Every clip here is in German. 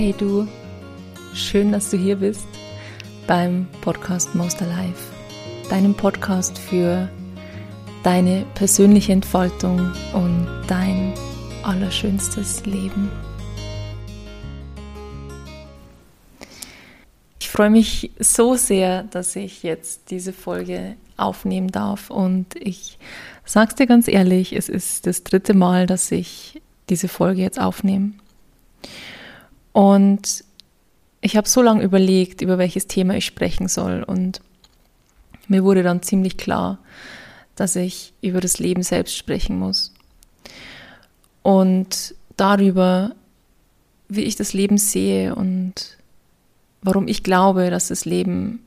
Hey du, schön, dass du hier bist beim Podcast Most Alive, deinem Podcast für deine persönliche Entfaltung und dein allerschönstes Leben. Ich freue mich so sehr, dass ich jetzt diese Folge aufnehmen darf und ich sag's dir ganz ehrlich, es ist das dritte Mal, dass ich diese Folge jetzt aufnehme. Und ich habe so lange überlegt, über welches Thema ich sprechen soll. Und mir wurde dann ziemlich klar, dass ich über das Leben selbst sprechen muss. Und darüber, wie ich das Leben sehe und warum ich glaube, dass das Leben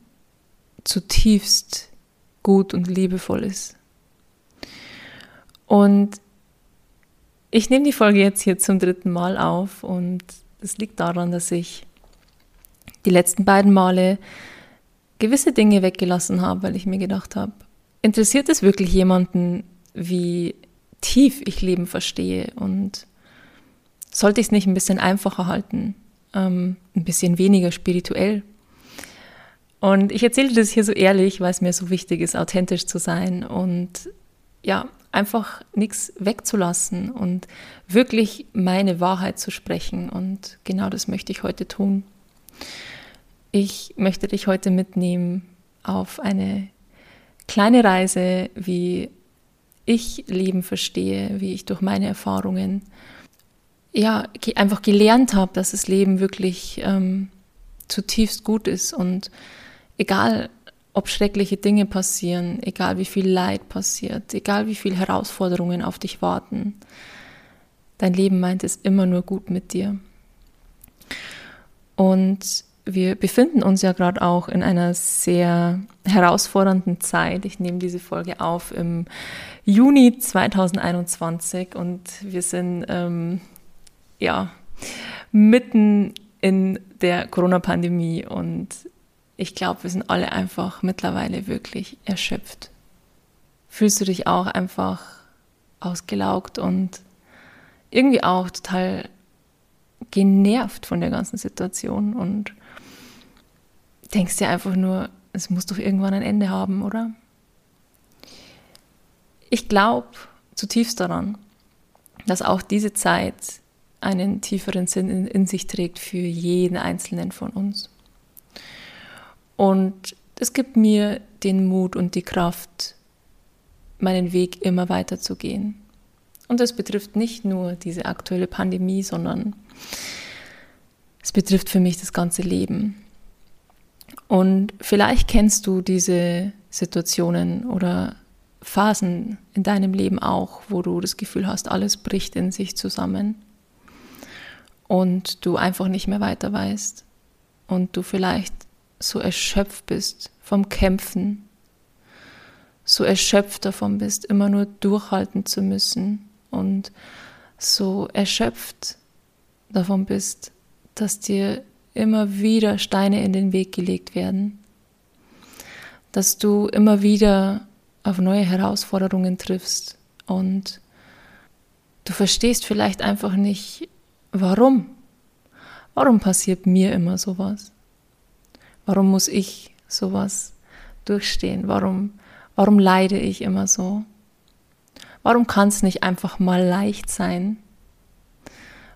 zutiefst gut und liebevoll ist. Und ich nehme die Folge jetzt hier zum dritten Mal auf und das liegt daran, dass ich die letzten beiden Male gewisse Dinge weggelassen habe, weil ich mir gedacht habe, interessiert es wirklich jemanden, wie tief ich Leben verstehe und sollte ich es nicht ein bisschen einfacher halten, ähm, ein bisschen weniger spirituell? Und ich erzähle das hier so ehrlich, weil es mir so wichtig ist, authentisch zu sein und ja, einfach nichts wegzulassen und wirklich meine Wahrheit zu sprechen. Und genau das möchte ich heute tun. Ich möchte dich heute mitnehmen auf eine kleine Reise, wie ich Leben verstehe, wie ich durch meine Erfahrungen ja einfach gelernt habe, dass das Leben wirklich ähm, zutiefst gut ist und egal ob schreckliche Dinge passieren, egal wie viel Leid passiert, egal wie viele Herausforderungen auf dich warten, dein Leben meint es immer nur gut mit dir. Und wir befinden uns ja gerade auch in einer sehr herausfordernden Zeit. Ich nehme diese Folge auf im Juni 2021 und wir sind ähm, ja mitten in der Corona-Pandemie und ich glaube, wir sind alle einfach mittlerweile wirklich erschöpft. Fühlst du dich auch einfach ausgelaugt und irgendwie auch total genervt von der ganzen Situation und denkst dir einfach nur, es muss doch irgendwann ein Ende haben, oder? Ich glaube zutiefst daran, dass auch diese Zeit einen tieferen Sinn in, in, sich trägt für jeden Einzelnen von uns. Und es gibt mir den Mut und die Kraft, meinen Weg immer weiter zu gehen. Und das betrifft nicht nur diese aktuelle Pandemie, sondern es betrifft für mich das ganze Leben. Und vielleicht kennst du diese Situationen oder Phasen in deinem Leben auch, wo du das Gefühl hast, alles bricht in sich zusammen und du einfach nicht mehr weiter weißt und du vielleicht so erschöpft bist vom Kämpfen, so erschöpft davon bist, immer nur durchhalten zu müssen und so erschöpft davon bist, dass dir immer wieder Steine in den Weg gelegt werden, dass du immer wieder auf neue Herausforderungen triffst und du verstehst vielleicht einfach nicht, warum. Warum passiert mir immer sowas? Warum muss ich sowas durchstehen? Warum, warum leide ich immer so? Warum kann es nicht einfach mal leicht sein?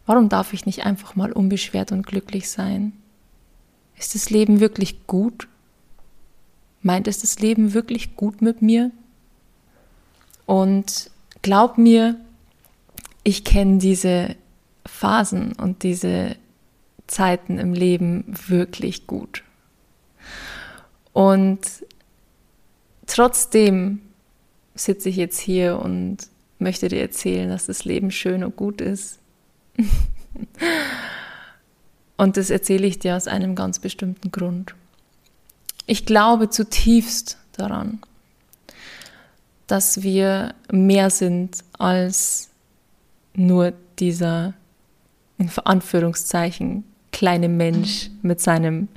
Warum darf ich nicht einfach mal unbeschwert und glücklich sein? Ist das Leben wirklich gut? Meint es das Leben wirklich gut mit mir? Und glaub mir, ich kenne diese Phasen und diese Zeiten im Leben wirklich gut. Und trotzdem sitze ich jetzt hier und möchte dir erzählen, dass das Leben schön und gut ist. und das erzähle ich dir aus einem ganz bestimmten Grund. Ich glaube zutiefst daran, dass wir mehr sind als nur dieser, in Anführungszeichen, kleine Mensch mit seinem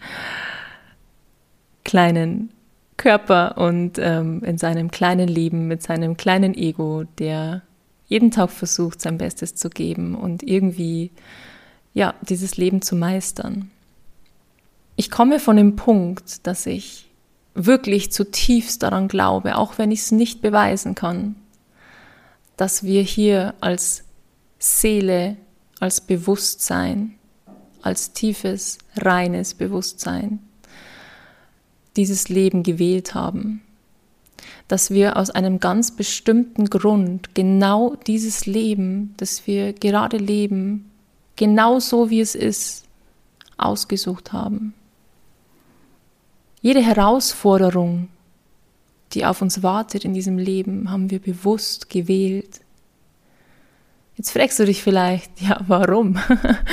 kleinen Körper und ähm, in seinem kleinen Leben mit seinem kleinen Ego, der jeden Tag versucht, sein Bestes zu geben und irgendwie ja, dieses Leben zu meistern. Ich komme von dem Punkt, dass ich wirklich zutiefst daran glaube, auch wenn ich es nicht beweisen kann, dass wir hier als Seele, als Bewusstsein, als tiefes, reines Bewusstsein dieses Leben gewählt haben. Dass wir aus einem ganz bestimmten Grund genau dieses Leben, das wir gerade leben, genau so wie es ist, ausgesucht haben. Jede Herausforderung, die auf uns wartet in diesem Leben, haben wir bewusst gewählt. Jetzt fragst du dich vielleicht, ja, warum?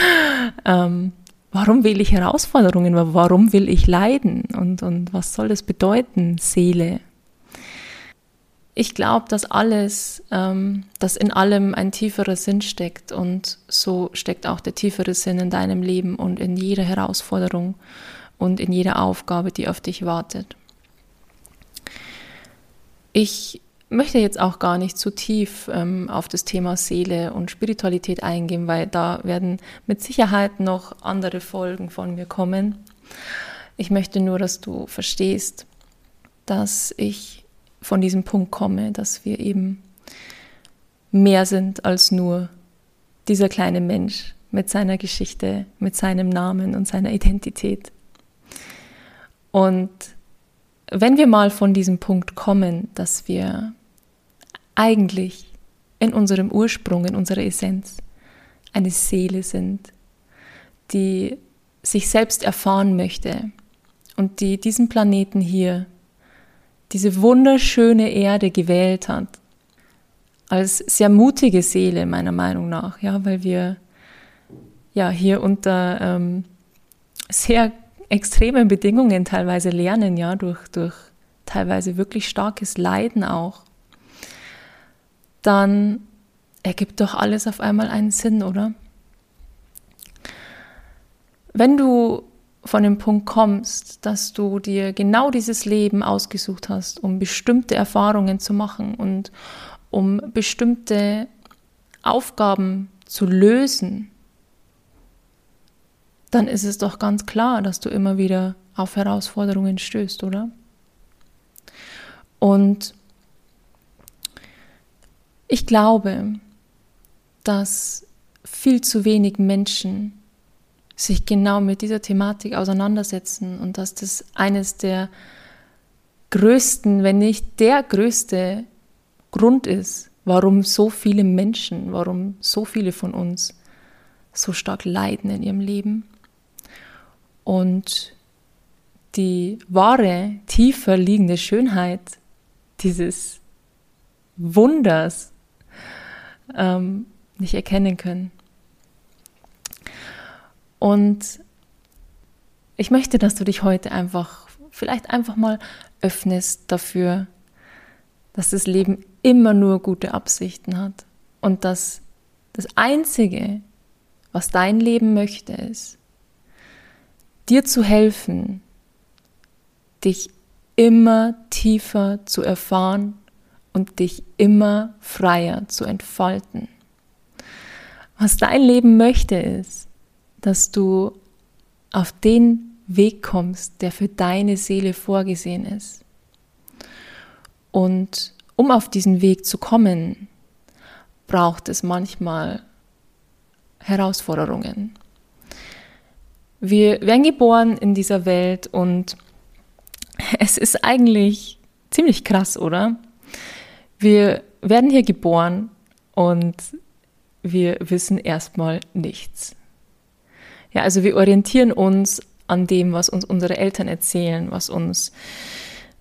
ähm, warum will ich Herausforderungen? Warum will ich leiden? Und, und was soll das bedeuten, Seele? Ich glaube, dass alles, ähm, dass in allem ein tieferer Sinn steckt und so steckt auch der tiefere Sinn in deinem Leben und in jeder Herausforderung und in jeder Aufgabe, die auf dich wartet. Ich möchte jetzt auch gar nicht zu tief ähm, auf das Thema Seele und Spiritualität eingehen, weil da werden mit Sicherheit noch andere Folgen von mir kommen. Ich möchte nur, dass du verstehst, dass ich von diesem Punkt komme, dass wir eben mehr sind als nur dieser kleine Mensch mit seiner Geschichte, mit seinem Namen und seiner Identität. Und wenn wir mal von diesem Punkt kommen, dass wir eigentlich in unserem Ursprung, in unserer Essenz eine Seele sind, die sich selbst erfahren möchte und die diesen Planeten hier, diese wunderschöne Erde gewählt hat, als sehr mutige Seele meiner Meinung nach, ja, weil wir ja hier unter ähm, sehr extremen Bedingungen teilweise lernen, ja, durch, durch teilweise wirklich starkes Leiden auch dann ergibt doch alles auf einmal einen Sinn, oder? Wenn du von dem Punkt kommst, dass du dir genau dieses Leben ausgesucht hast, um bestimmte Erfahrungen zu machen und um bestimmte Aufgaben zu lösen, dann ist es doch ganz klar, dass du immer wieder auf Herausforderungen stößt, oder? Und ich glaube, dass viel zu wenig Menschen sich genau mit dieser Thematik auseinandersetzen und dass das eines der größten, wenn nicht der größte Grund ist, warum so viele Menschen, warum so viele von uns so stark leiden in ihrem Leben. Und die wahre, tiefer liegende Schönheit dieses Wunders, ähm, nicht erkennen können. Und ich möchte, dass du dich heute einfach, vielleicht einfach mal öffnest dafür, dass das Leben immer nur gute Absichten hat und dass das Einzige, was dein Leben möchte, ist, dir zu helfen, dich immer tiefer zu erfahren und dich immer freier zu entfalten. Was dein Leben möchte, ist, dass du auf den Weg kommst, der für deine Seele vorgesehen ist. Und um auf diesen Weg zu kommen, braucht es manchmal Herausforderungen. Wir werden geboren in dieser Welt und es ist eigentlich ziemlich krass, oder? Wir werden hier geboren und wir wissen erstmal nichts. Ja, also wir orientieren uns an dem, was uns unsere Eltern erzählen, was uns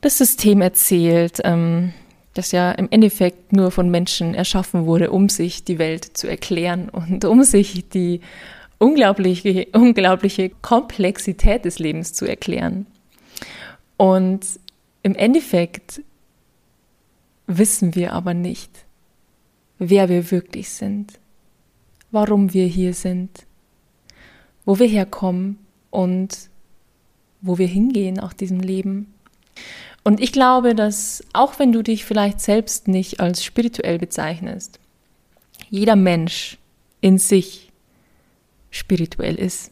das System erzählt, ähm, das ja im Endeffekt nur von Menschen erschaffen wurde, um sich die Welt zu erklären und um sich die unglaubliche, unglaubliche Komplexität des Lebens zu erklären. Und im Endeffekt wissen wir aber nicht, wer wir wirklich sind, warum wir hier sind, wo wir herkommen und wo wir hingehen nach diesem Leben. Und ich glaube, dass auch wenn du dich vielleicht selbst nicht als spirituell bezeichnest, jeder Mensch in sich spirituell ist.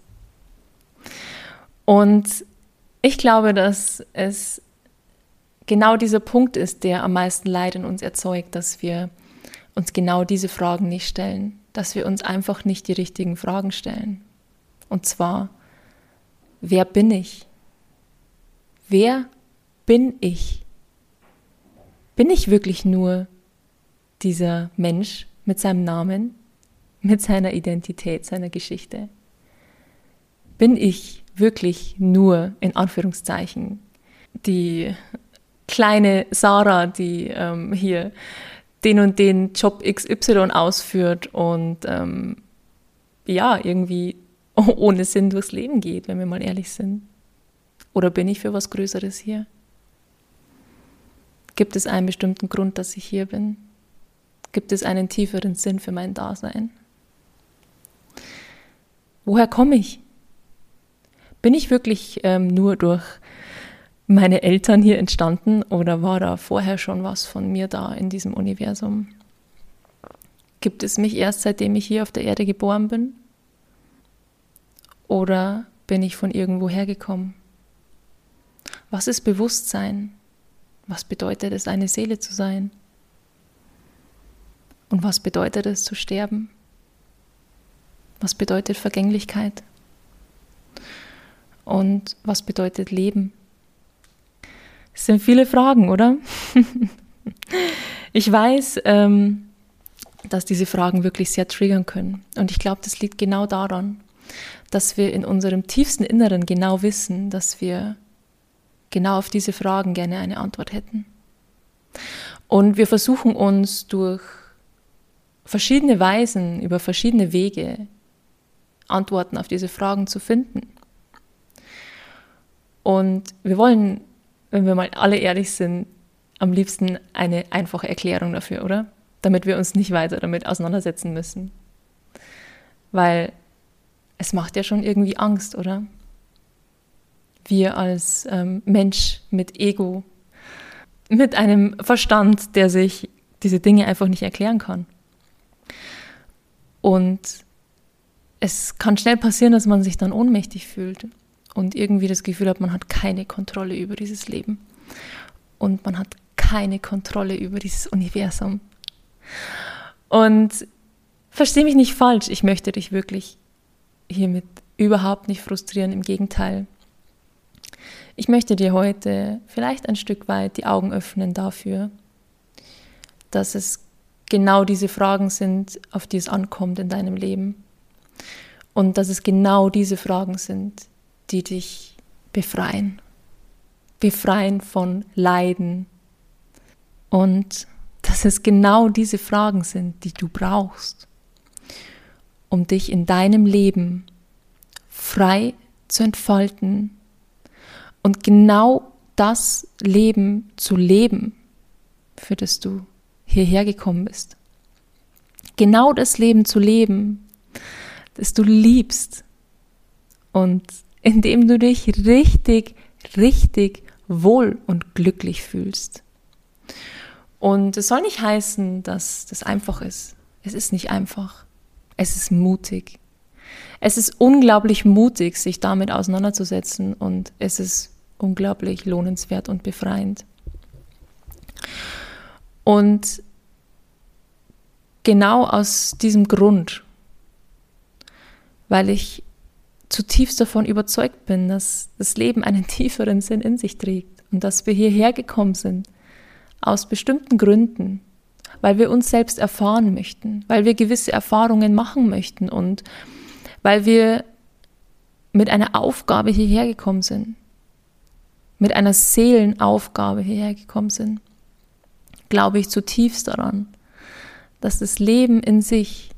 Und ich glaube, dass es genau dieser Punkt ist, der am meisten Leid in uns erzeugt, dass wir uns genau diese Fragen nicht stellen, dass wir uns einfach nicht die richtigen Fragen stellen. Und zwar, wer bin ich? Wer bin ich? Bin ich wirklich nur dieser Mensch mit seinem Namen, mit seiner Identität, seiner Geschichte? Bin ich wirklich nur in Anführungszeichen die kleine Sarah, die ähm, hier den und den Job XY ausführt und ähm, ja, irgendwie ohne Sinn durchs Leben geht, wenn wir mal ehrlich sind? Oder bin ich für was Größeres hier? Gibt es einen bestimmten Grund, dass ich hier bin? Gibt es einen tieferen Sinn für mein Dasein? Woher komme ich? Bin ich wirklich ähm, nur durch meine Eltern hier entstanden oder war da vorher schon was von mir da in diesem Universum? Gibt es mich erst seitdem ich hier auf der Erde geboren bin? Oder bin ich von irgendwo hergekommen? Was ist Bewusstsein? Was bedeutet es, eine Seele zu sein? Und was bedeutet es zu sterben? Was bedeutet Vergänglichkeit? Und was bedeutet Leben? Es sind viele Fragen, oder? ich weiß, ähm, dass diese Fragen wirklich sehr triggern können. Und ich glaube, das liegt genau daran, dass wir in unserem tiefsten Inneren genau wissen, dass wir genau auf diese Fragen gerne eine Antwort hätten. Und wir versuchen uns durch verschiedene Weisen, über verschiedene Wege Antworten auf diese Fragen zu finden. Und wir wollen wenn wir mal alle ehrlich sind, am liebsten eine einfache Erklärung dafür, oder? Damit wir uns nicht weiter damit auseinandersetzen müssen. Weil es macht ja schon irgendwie Angst, oder? Wir als ähm, Mensch mit Ego, mit einem Verstand, der sich diese Dinge einfach nicht erklären kann. Und es kann schnell passieren, dass man sich dann ohnmächtig fühlt und irgendwie das Gefühl hat, man hat keine Kontrolle über dieses Leben und man hat keine Kontrolle über dieses Universum. Und verstehe mich nicht falsch, ich möchte dich wirklich hiermit überhaupt nicht frustrieren, im Gegenteil. Ich möchte dir heute vielleicht ein Stück weit die Augen öffnen dafür, dass es genau diese Fragen sind, auf die es ankommt in deinem Leben. Und dass es genau diese Fragen sind, die dich befreien. Befreien von Leiden. Und dass es genau diese Fragen sind, die du brauchst, um dich in deinem Leben frei zu entfalten und genau das Leben zu leben, für das du hierher gekommen bist. Genau das Leben zu leben, das du liebst und indem du dich richtig, richtig wohl und glücklich fühlst. Und es soll nicht heißen, dass das einfach ist. Es ist nicht einfach. Es ist mutig. Es ist unglaublich mutig, sich damit auseinanderzusetzen und es ist unglaublich lohnenswert und befreiend. Und genau aus diesem Grund, weil ich zutiefst davon überzeugt bin, dass das Leben einen tieferen Sinn in sich trägt und dass wir hierher gekommen sind aus bestimmten Gründen, weil wir uns selbst erfahren möchten, weil wir gewisse Erfahrungen machen möchten und weil wir mit einer Aufgabe hierher gekommen sind, mit einer Seelenaufgabe hierher gekommen sind, glaube ich zutiefst daran, dass das Leben in sich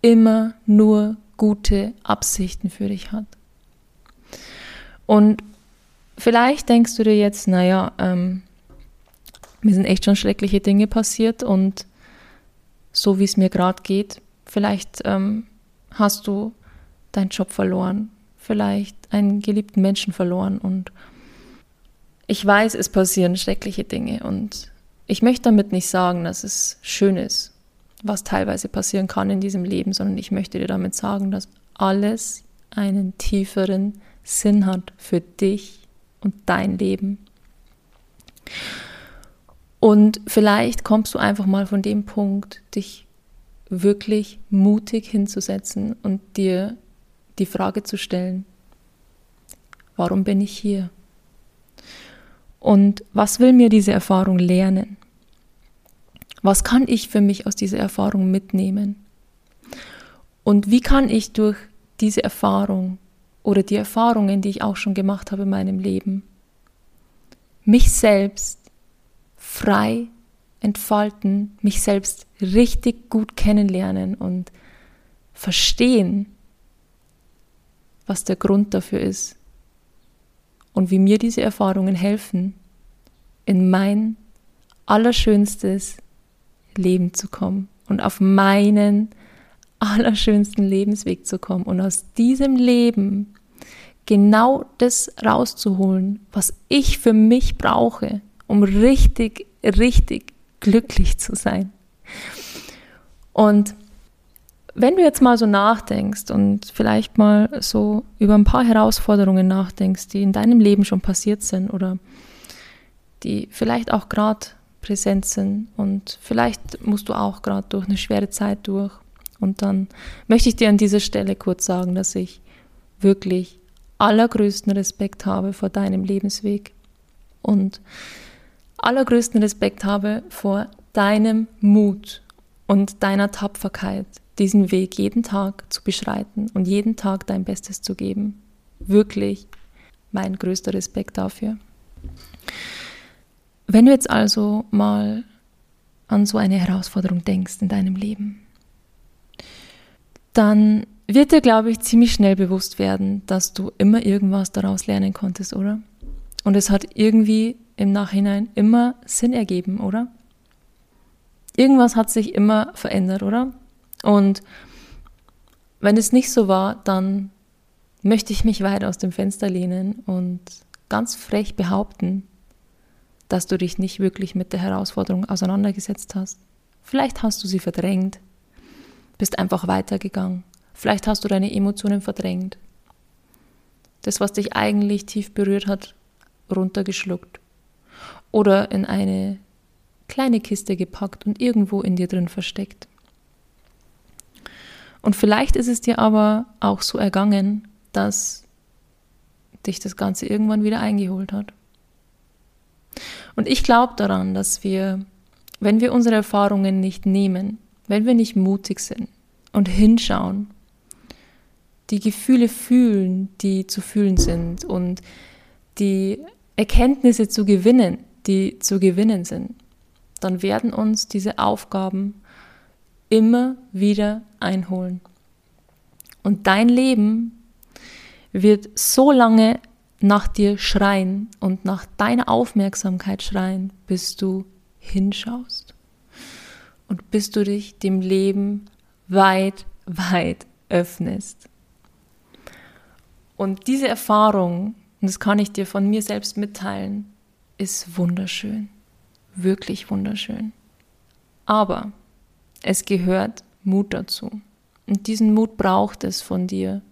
immer nur gute Absichten für dich hat. Und vielleicht denkst du dir jetzt, naja, ähm, mir sind echt schon schreckliche Dinge passiert und so wie es mir gerade geht, vielleicht ähm, hast du deinen Job verloren, vielleicht einen geliebten Menschen verloren und ich weiß, es passieren schreckliche Dinge und ich möchte damit nicht sagen, dass es schön ist was teilweise passieren kann in diesem Leben, sondern ich möchte dir damit sagen, dass alles einen tieferen Sinn hat für dich und dein Leben. Und vielleicht kommst du einfach mal von dem Punkt, dich wirklich mutig hinzusetzen und dir die Frage zu stellen, warum bin ich hier? Und was will mir diese Erfahrung lernen? Was kann ich für mich aus dieser Erfahrung mitnehmen? Und wie kann ich durch diese Erfahrung oder die Erfahrungen, die ich auch schon gemacht habe in meinem Leben, mich selbst frei entfalten, mich selbst richtig gut kennenlernen und verstehen, was der Grund dafür ist und wie mir diese Erfahrungen helfen, in mein allerschönstes Leben zu kommen und auf meinen allerschönsten Lebensweg zu kommen und aus diesem Leben genau das rauszuholen, was ich für mich brauche, um richtig, richtig glücklich zu sein. Und wenn du jetzt mal so nachdenkst und vielleicht mal so über ein paar Herausforderungen nachdenkst, die in deinem Leben schon passiert sind oder die vielleicht auch gerade präsent sind und vielleicht musst du auch gerade durch eine schwere Zeit durch. Und dann möchte ich dir an dieser Stelle kurz sagen, dass ich wirklich allergrößten Respekt habe vor deinem Lebensweg und allergrößten Respekt habe vor deinem Mut und deiner Tapferkeit, diesen Weg jeden Tag zu beschreiten und jeden Tag dein Bestes zu geben. Wirklich mein größter Respekt dafür. Wenn du jetzt also mal an so eine Herausforderung denkst in deinem Leben, dann wird dir, glaube ich, ziemlich schnell bewusst werden, dass du immer irgendwas daraus lernen konntest, oder? Und es hat irgendwie im Nachhinein immer Sinn ergeben, oder? Irgendwas hat sich immer verändert, oder? Und wenn es nicht so war, dann möchte ich mich weit aus dem Fenster lehnen und ganz frech behaupten, dass du dich nicht wirklich mit der Herausforderung auseinandergesetzt hast. Vielleicht hast du sie verdrängt, bist einfach weitergegangen. Vielleicht hast du deine Emotionen verdrängt. Das, was dich eigentlich tief berührt hat, runtergeschluckt. Oder in eine kleine Kiste gepackt und irgendwo in dir drin versteckt. Und vielleicht ist es dir aber auch so ergangen, dass dich das Ganze irgendwann wieder eingeholt hat. Und ich glaube daran, dass wir, wenn wir unsere Erfahrungen nicht nehmen, wenn wir nicht mutig sind und hinschauen, die Gefühle fühlen, die zu fühlen sind und die Erkenntnisse zu gewinnen, die zu gewinnen sind, dann werden uns diese Aufgaben immer wieder einholen. Und dein Leben wird so lange nach dir schreien und nach deiner Aufmerksamkeit schreien, bis du hinschaust und bis du dich dem Leben weit, weit öffnest. Und diese Erfahrung, und das kann ich dir von mir selbst mitteilen, ist wunderschön. Wirklich wunderschön. Aber es gehört Mut dazu. Und diesen Mut braucht es von dir,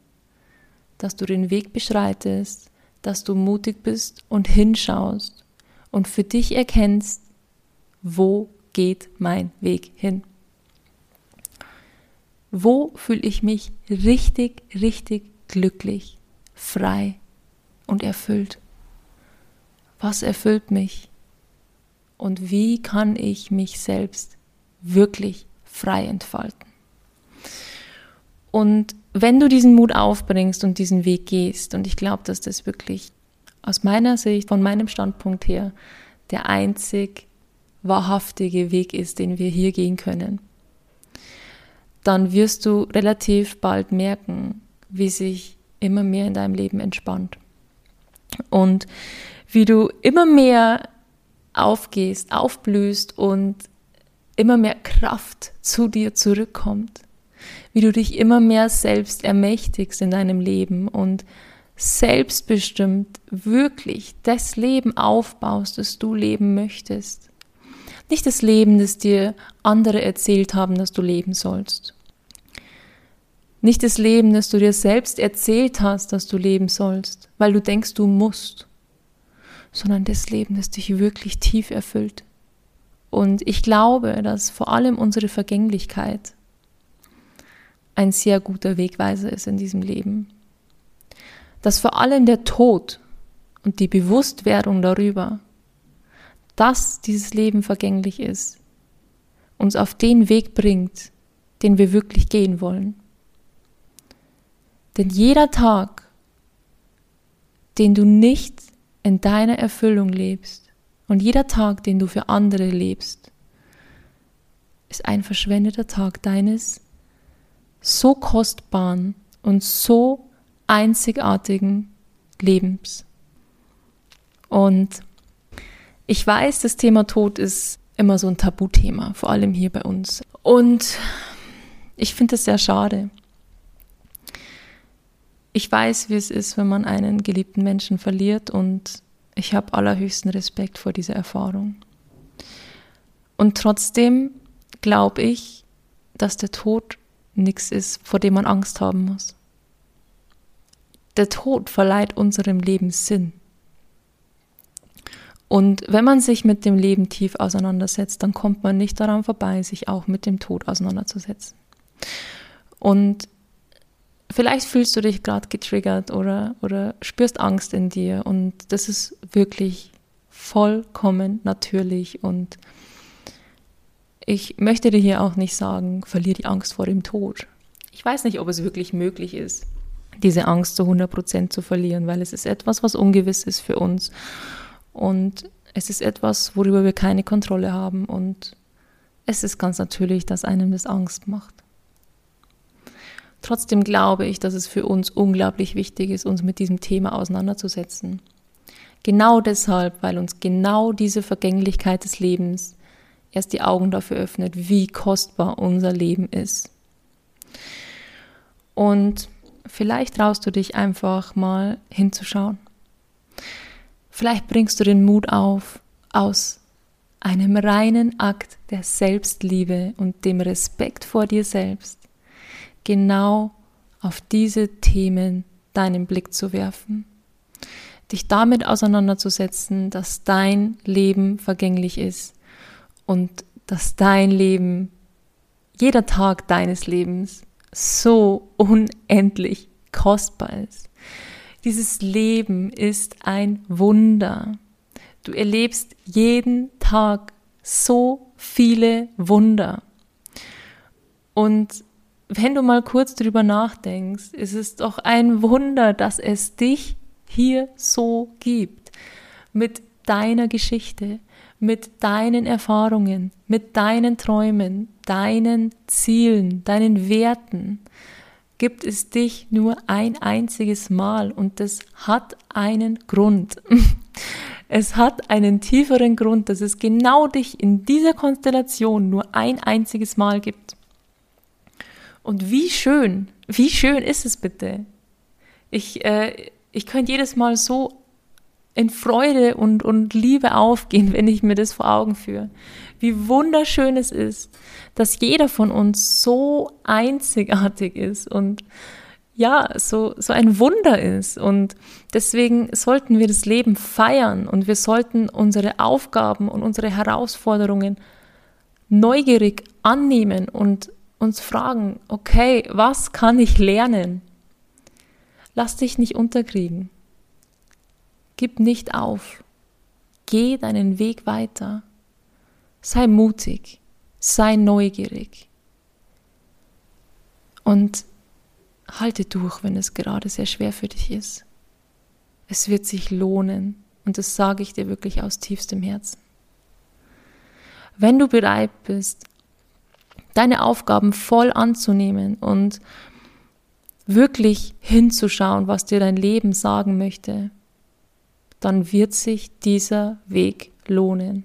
dass du den Weg beschreitest, dass du mutig bist und hinschaust und für dich erkennst, wo geht mein Weg hin? Wo fühle ich mich richtig, richtig glücklich, frei und erfüllt? Was erfüllt mich? Und wie kann ich mich selbst wirklich frei entfalten? Und wenn du diesen Mut aufbringst und diesen Weg gehst, und ich glaube, dass das wirklich aus meiner Sicht, von meinem Standpunkt her, der einzig wahrhaftige Weg ist, den wir hier gehen können, dann wirst du relativ bald merken, wie sich immer mehr in deinem Leben entspannt. Und wie du immer mehr aufgehst, aufblühst und immer mehr Kraft zu dir zurückkommt. Wie du dich immer mehr selbst ermächtigst in deinem Leben und selbstbestimmt wirklich das Leben aufbaust, das du leben möchtest. Nicht das Leben, das dir andere erzählt haben, dass du leben sollst. Nicht das Leben, das du dir selbst erzählt hast, dass du leben sollst, weil du denkst, du musst, sondern das Leben, das dich wirklich tief erfüllt. Und ich glaube, dass vor allem unsere Vergänglichkeit ein sehr guter Wegweiser ist in diesem Leben. Dass vor allem der Tod und die Bewusstwerdung darüber, dass dieses Leben vergänglich ist, uns auf den Weg bringt, den wir wirklich gehen wollen. Denn jeder Tag, den du nicht in deiner Erfüllung lebst und jeder Tag, den du für andere lebst, ist ein verschwendeter Tag deines so kostbaren und so einzigartigen Lebens. Und ich weiß, das Thema Tod ist immer so ein Tabuthema, vor allem hier bei uns. Und ich finde es sehr schade. Ich weiß, wie es ist, wenn man einen geliebten Menschen verliert und ich habe allerhöchsten Respekt vor dieser Erfahrung. Und trotzdem glaube ich, dass der Tod nichts ist, vor dem man Angst haben muss. Der Tod verleiht unserem Leben Sinn. Und wenn man sich mit dem Leben tief auseinandersetzt, dann kommt man nicht daran vorbei, sich auch mit dem Tod auseinanderzusetzen. Und vielleicht fühlst du dich gerade getriggert oder, oder spürst Angst in dir und das ist wirklich vollkommen natürlich und ich möchte dir hier auch nicht sagen, verliere die Angst vor dem Tod. Ich weiß nicht, ob es wirklich möglich ist, diese Angst zu 100% zu verlieren, weil es ist etwas, was ungewiss ist für uns. Und es ist etwas, worüber wir keine Kontrolle haben. Und es ist ganz natürlich, dass einem das Angst macht. Trotzdem glaube ich, dass es für uns unglaublich wichtig ist, uns mit diesem Thema auseinanderzusetzen. Genau deshalb, weil uns genau diese Vergänglichkeit des Lebens erst die Augen dafür öffnet, wie kostbar unser Leben ist. Und vielleicht traust du dich einfach mal hinzuschauen. Vielleicht bringst du den Mut auf, aus einem reinen Akt der Selbstliebe und dem Respekt vor dir selbst genau auf diese Themen deinen Blick zu werfen. Dich damit auseinanderzusetzen, dass dein Leben vergänglich ist und dass dein Leben, jeder Tag deines Lebens so unendlich kostbar ist. Dieses Leben ist ein Wunder. Du erlebst jeden Tag so viele Wunder. Und wenn du mal kurz drüber nachdenkst, ist es doch ein Wunder, dass es dich hier so gibt. Mit deiner Geschichte, mit deinen Erfahrungen, mit deinen Träumen, deinen Zielen, deinen Werten gibt es dich nur ein einziges Mal und das hat einen Grund. Es hat einen tieferen Grund, dass es genau dich in dieser Konstellation nur ein einziges Mal gibt. Und wie schön, wie schön ist es bitte? Ich, äh, ich könnte jedes Mal so in Freude und, und Liebe aufgehen, wenn ich mir das vor Augen führe. Wie wunderschön es ist, dass jeder von uns so einzigartig ist und ja, so, so ein Wunder ist. Und deswegen sollten wir das Leben feiern und wir sollten unsere Aufgaben und unsere Herausforderungen neugierig annehmen und uns fragen, okay, was kann ich lernen? Lass dich nicht unterkriegen. Gib nicht auf. Geh deinen Weg weiter. Sei mutig. Sei neugierig. Und halte durch, wenn es gerade sehr schwer für dich ist. Es wird sich lohnen. Und das sage ich dir wirklich aus tiefstem Herzen. Wenn du bereit bist, deine Aufgaben voll anzunehmen und wirklich hinzuschauen, was dir dein Leben sagen möchte, dann wird sich dieser Weg lohnen.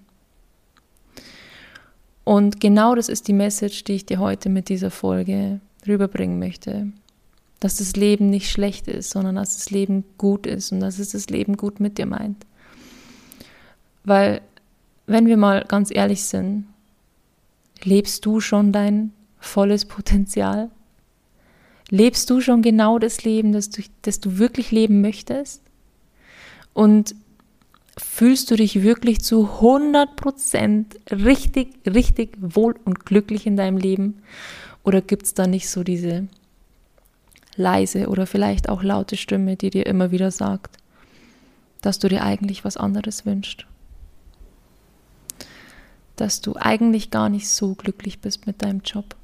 Und genau das ist die Message, die ich dir heute mit dieser Folge rüberbringen möchte. Dass das Leben nicht schlecht ist, sondern dass das Leben gut ist und dass es das Leben gut mit dir meint. Weil, wenn wir mal ganz ehrlich sind, lebst du schon dein volles Potenzial? Lebst du schon genau das Leben, das du, das du wirklich leben möchtest? Und fühlst du dich wirklich zu 100% richtig, richtig wohl und glücklich in deinem Leben? Oder gibt es da nicht so diese leise oder vielleicht auch laute Stimme, die dir immer wieder sagt, dass du dir eigentlich was anderes wünschst? Dass du eigentlich gar nicht so glücklich bist mit deinem Job?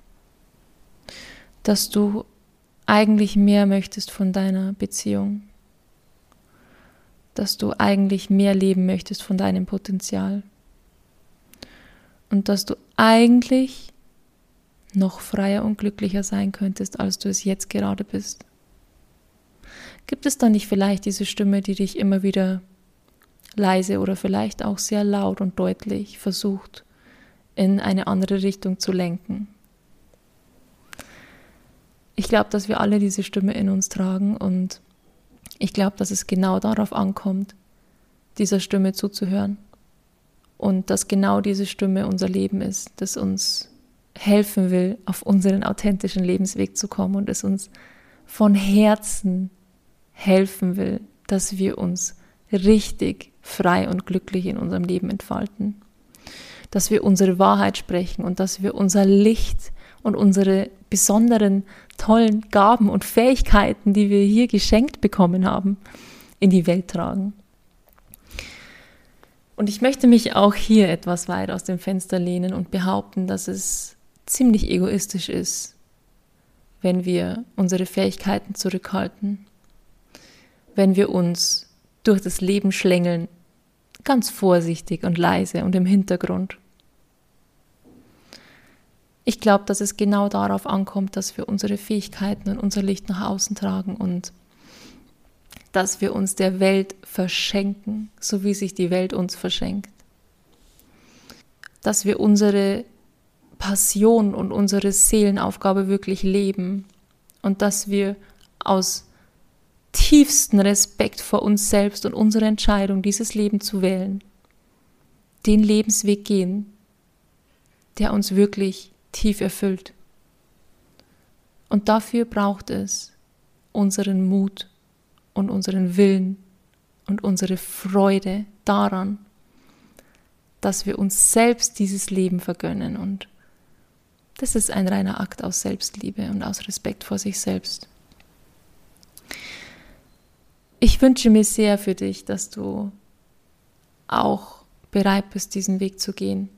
Dass du eigentlich mehr möchtest von deiner Beziehung? Dass du eigentlich mehr leben möchtest von deinem Potenzial. Und dass du eigentlich noch freier und glücklicher sein könntest, als du es jetzt gerade bist. Gibt es da nicht vielleicht diese Stimme, die dich immer wieder leise oder vielleicht auch sehr laut und deutlich versucht, in eine andere Richtung zu lenken? Ich glaube, dass wir alle diese Stimme in uns tragen und ich glaube, dass es genau darauf ankommt, dieser Stimme zuzuhören. Und dass genau diese Stimme unser Leben ist, das uns helfen will, auf unseren authentischen Lebensweg zu kommen und es uns von Herzen helfen will, dass wir uns richtig frei und glücklich in unserem Leben entfalten. Dass wir unsere Wahrheit sprechen und dass wir unser Licht und unsere besonderen, tollen Gaben und Fähigkeiten, die wir hier geschenkt bekommen haben, in die Welt tragen. Und ich möchte mich auch hier etwas weit aus dem Fenster lehnen und behaupten, dass es ziemlich egoistisch ist, wenn wir unsere Fähigkeiten zurückhalten, wenn wir uns durch das Leben schlängeln, ganz vorsichtig und leise und im Hintergrund. Ich glaube, dass es genau darauf ankommt, dass wir unsere Fähigkeiten und unser Licht nach außen tragen und dass wir uns der Welt verschenken, so wie sich die Welt uns verschenkt. Dass wir unsere Passion und unsere Seelenaufgabe wirklich leben und dass wir aus tiefstem Respekt vor uns selbst und unserer Entscheidung, dieses Leben zu wählen, den Lebensweg gehen, der uns wirklich tief erfüllt. Und dafür braucht es unseren Mut und unseren Willen und unsere Freude daran, dass wir uns selbst dieses Leben vergönnen. Und das ist ein reiner Akt aus Selbstliebe und aus Respekt vor sich selbst. Ich wünsche mir sehr für dich, dass du auch bereit bist, diesen Weg zu gehen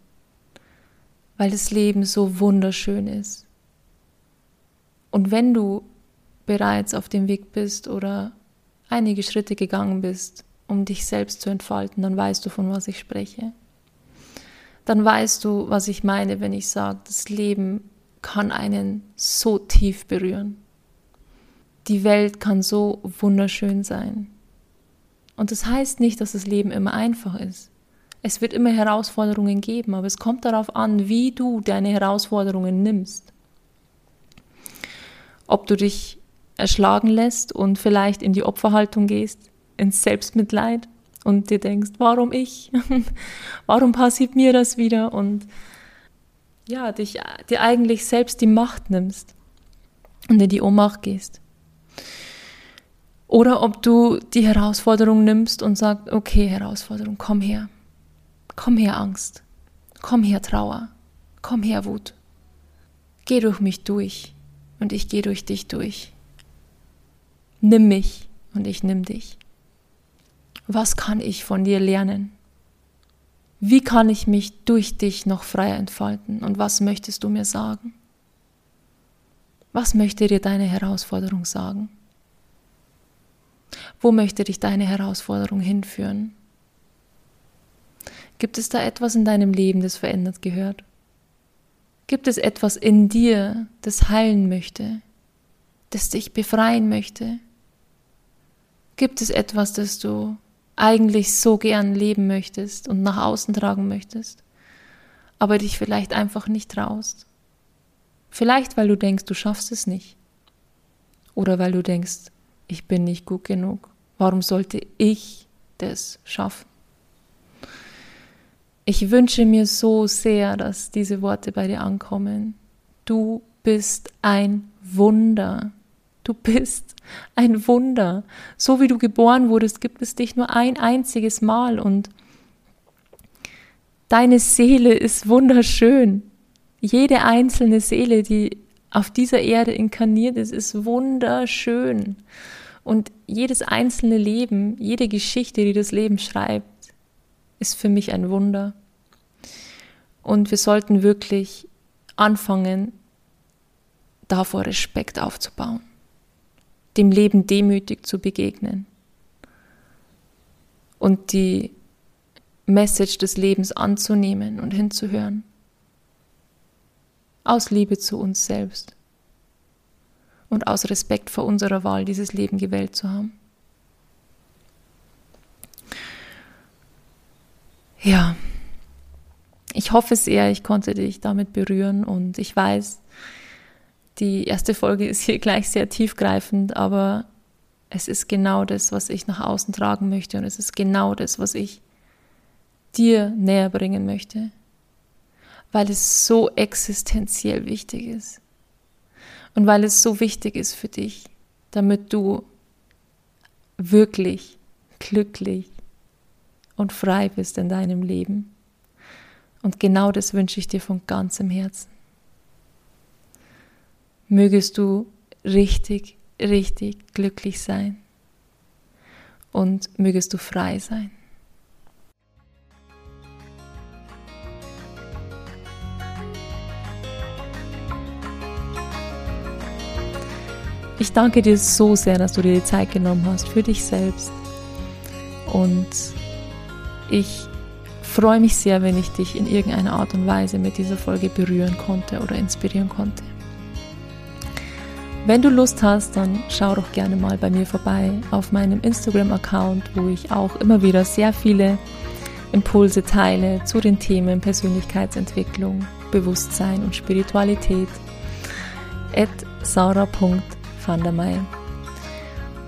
weil das Leben so wunderschön ist. Und wenn du bereits auf dem Weg bist oder einige Schritte gegangen bist, um dich selbst zu entfalten, dann weißt du, von was ich spreche. Dann weißt du, was ich meine, wenn ich sage, das Leben kann einen so tief berühren. Die Welt kann so wunderschön sein. Und das heißt nicht, dass das Leben immer einfach ist. Es wird immer Herausforderungen geben, aber es kommt darauf an, wie du deine Herausforderungen nimmst. Ob du dich erschlagen lässt und vielleicht in die Opferhaltung gehst, ins Selbstmitleid und dir denkst, warum ich? warum passiert mir das wieder? Und ja, dich, dir eigentlich selbst die Macht nimmst und in die Ohnmacht gehst. Oder ob du die Herausforderung nimmst und sagst, okay, Herausforderung, komm her. Komm her, Angst. Komm her, Trauer. Komm her, Wut. Geh durch mich durch und ich gehe durch dich durch. Nimm mich und ich nimm dich. Was kann ich von dir lernen? Wie kann ich mich durch dich noch freier entfalten? Und was möchtest du mir sagen? Was möchte dir deine Herausforderung sagen? Wo möchte dich deine Herausforderung hinführen? Gibt es da etwas in deinem Leben, das verändert gehört? Gibt es etwas in dir, das heilen möchte, das dich befreien möchte? Gibt es etwas, das du eigentlich so gern leben möchtest und nach außen tragen möchtest, aber dich vielleicht einfach nicht traust? Vielleicht, weil du denkst, du schaffst es nicht. Oder weil du denkst, ich bin nicht gut genug. Warum sollte ich das schaffen? Ich wünsche mir so sehr, dass diese Worte bei dir ankommen. Du bist ein Wunder. Du bist ein Wunder. So wie du geboren wurdest, gibt es dich nur ein einziges Mal und deine Seele ist wunderschön. Jede einzelne Seele, die auf dieser Erde inkarniert ist, ist wunderschön. Und jedes einzelne Leben, jede Geschichte, die das Leben schreibt, ist für mich ein Wunder. Und wir sollten wirklich anfangen, davor Respekt aufzubauen, dem Leben demütig zu begegnen und die Message des Lebens anzunehmen und hinzuhören. Aus Liebe zu uns selbst und aus Respekt vor unserer Wahl, dieses Leben gewählt zu haben. Ja, ich hoffe sehr, ich konnte dich damit berühren und ich weiß, die erste Folge ist hier gleich sehr tiefgreifend, aber es ist genau das, was ich nach außen tragen möchte und es ist genau das, was ich dir näher bringen möchte, weil es so existenziell wichtig ist und weil es so wichtig ist für dich, damit du wirklich glücklich und frei bist in deinem Leben. Und genau das wünsche ich dir von ganzem Herzen. Mögest du richtig, richtig glücklich sein und mögest du frei sein. Ich danke dir so sehr, dass du dir die Zeit genommen hast für dich selbst. Und ich freue mich sehr, wenn ich dich in irgendeiner Art und Weise mit dieser Folge berühren konnte oder inspirieren konnte. Wenn du Lust hast, dann schau doch gerne mal bei mir vorbei auf meinem Instagram-Account, wo ich auch immer wieder sehr viele Impulse teile zu den Themen Persönlichkeitsentwicklung, Bewusstsein und Spiritualität. At van der May.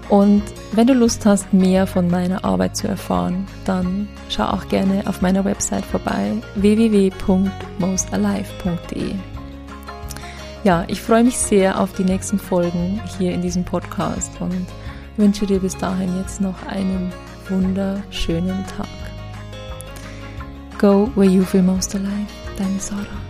Und wenn du Lust hast, mehr von meiner Arbeit zu erfahren, dann schau auch gerne auf meiner Website vorbei www.mostalive.de. Ja, ich freue mich sehr auf die nächsten Folgen hier in diesem Podcast und wünsche dir bis dahin jetzt noch einen wunderschönen Tag. Go where you feel most alive. Deine Sarah.